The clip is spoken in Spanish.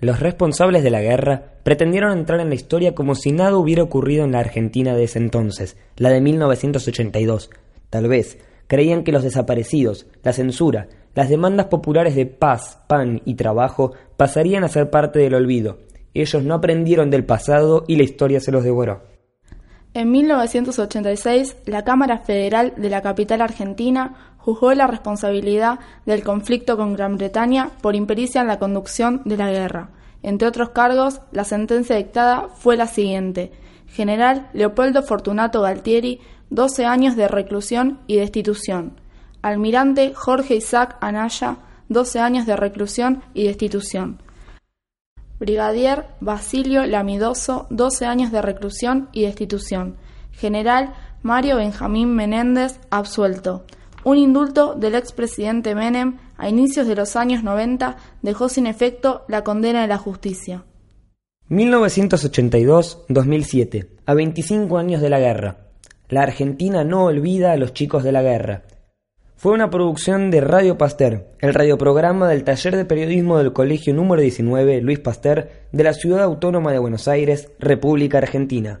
Los responsables de la guerra pretendieron entrar en la historia como si nada hubiera ocurrido en la Argentina de ese entonces, la de 1982. Tal vez creían que los desaparecidos, la censura, las demandas populares de paz, pan y trabajo pasarían a ser parte del olvido. Ellos no aprendieron del pasado y la historia se los devoró. En 1986, la Cámara Federal de la capital argentina juzgó la responsabilidad del conflicto con Gran Bretaña por impericia en la conducción de la guerra. Entre otros cargos, la sentencia dictada fue la siguiente. General Leopoldo Fortunato Galtieri, 12 años de reclusión y destitución. Almirante Jorge Isaac Anaya, 12 años de reclusión y destitución. Brigadier Basilio Lamidoso, 12 años de reclusión y destitución. General Mario Benjamín Menéndez, absuelto. Un indulto del expresidente Menem a inicios de los años 90 dejó sin efecto la condena de la justicia. 1982-2007, a 25 años de la guerra. La Argentina no olvida a los chicos de la guerra. Fue una producción de Radio Pasteur, el radioprograma del taller de periodismo del Colegio número 19 Luis Pasteur de la Ciudad Autónoma de Buenos Aires, República Argentina.